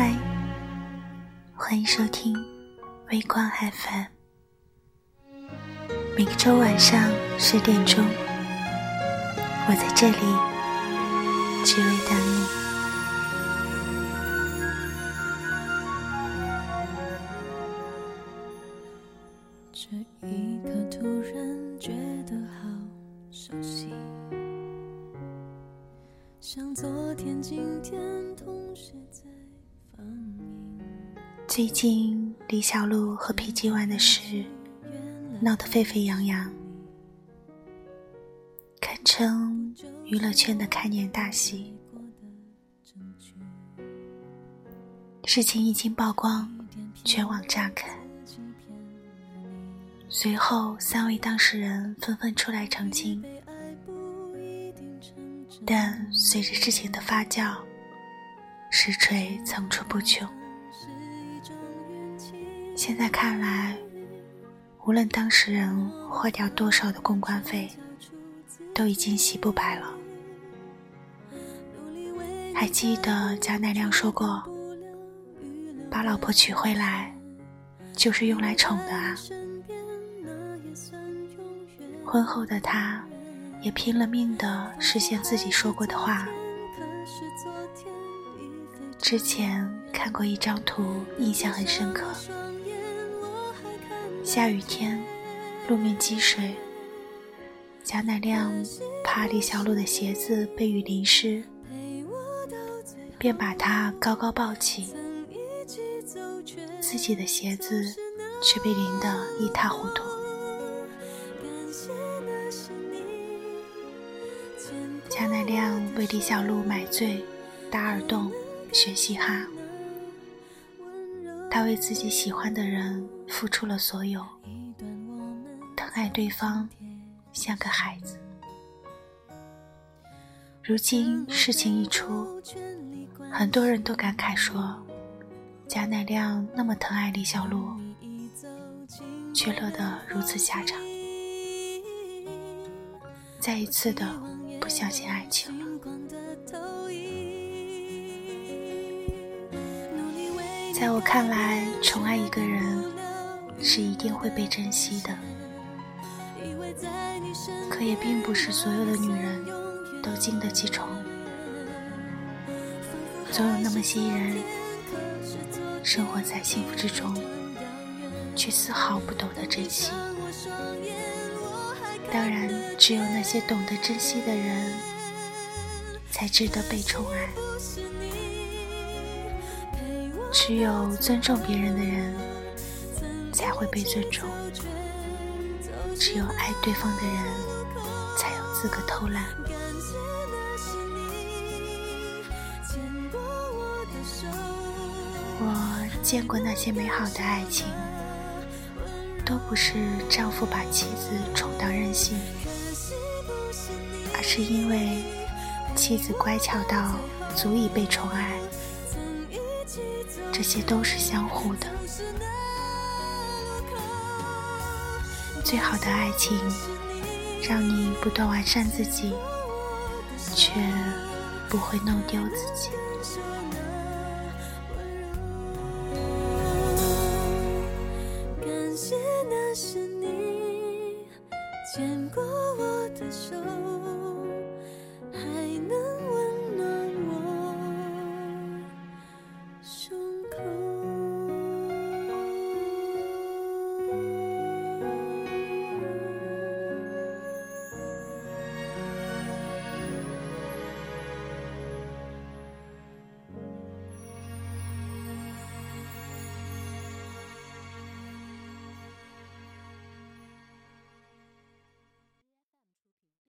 嗨欢迎收听微光海帆每个周晚上十点钟我在这里只为等你。这一刻突然觉得好熟悉像昨天今天同时在最近李小璐和 PG One 的事闹得沸沸扬扬，堪称娱乐圈的开年大戏。事情一经曝光，全网炸开。随后，三位当事人纷纷出来澄清，但随着事情的发酵，实锤层出不穷。现在看来，无论当事人花掉多少的公关费，都已经洗不白了。还记得贾乃亮说过：“把老婆娶回来，就是用来宠的啊。”婚后的他，也拼了命的实现自己说过的话。之前看过一张图，印象很深刻。下雨天，路面积水，贾乃亮怕李小璐的鞋子被雨淋湿，便把她高高抱起，自己的鞋子却被淋得一塌糊涂。贾乃亮为李小璐买醉、打耳洞、学嘻哈。他为自己喜欢的人付出了所有，疼爱对方像个孩子。如今事情一出，很多人都感慨说：贾乃亮那么疼爱李小璐，却落得如此下场，再一次的不相信爱情了。在我看来，宠爱一个人是一定会被珍惜的。可也并不是所有的女人都经得起宠，总有那么些人生活在幸福之中，却丝毫不懂得珍惜。当然，只有那些懂得珍惜的人，才值得被宠爱。只有尊重别人的人，才会被尊重；只有爱对方的人，才有资格偷懒。我见过那些美好的爱情，都不是丈夫把妻子宠到任性，而是因为妻子乖巧到足以被宠爱。这些都是相互的。最好的爱情，让你不断完善自己，却不会弄丢自己。感谢那是你牵过我的手，还能。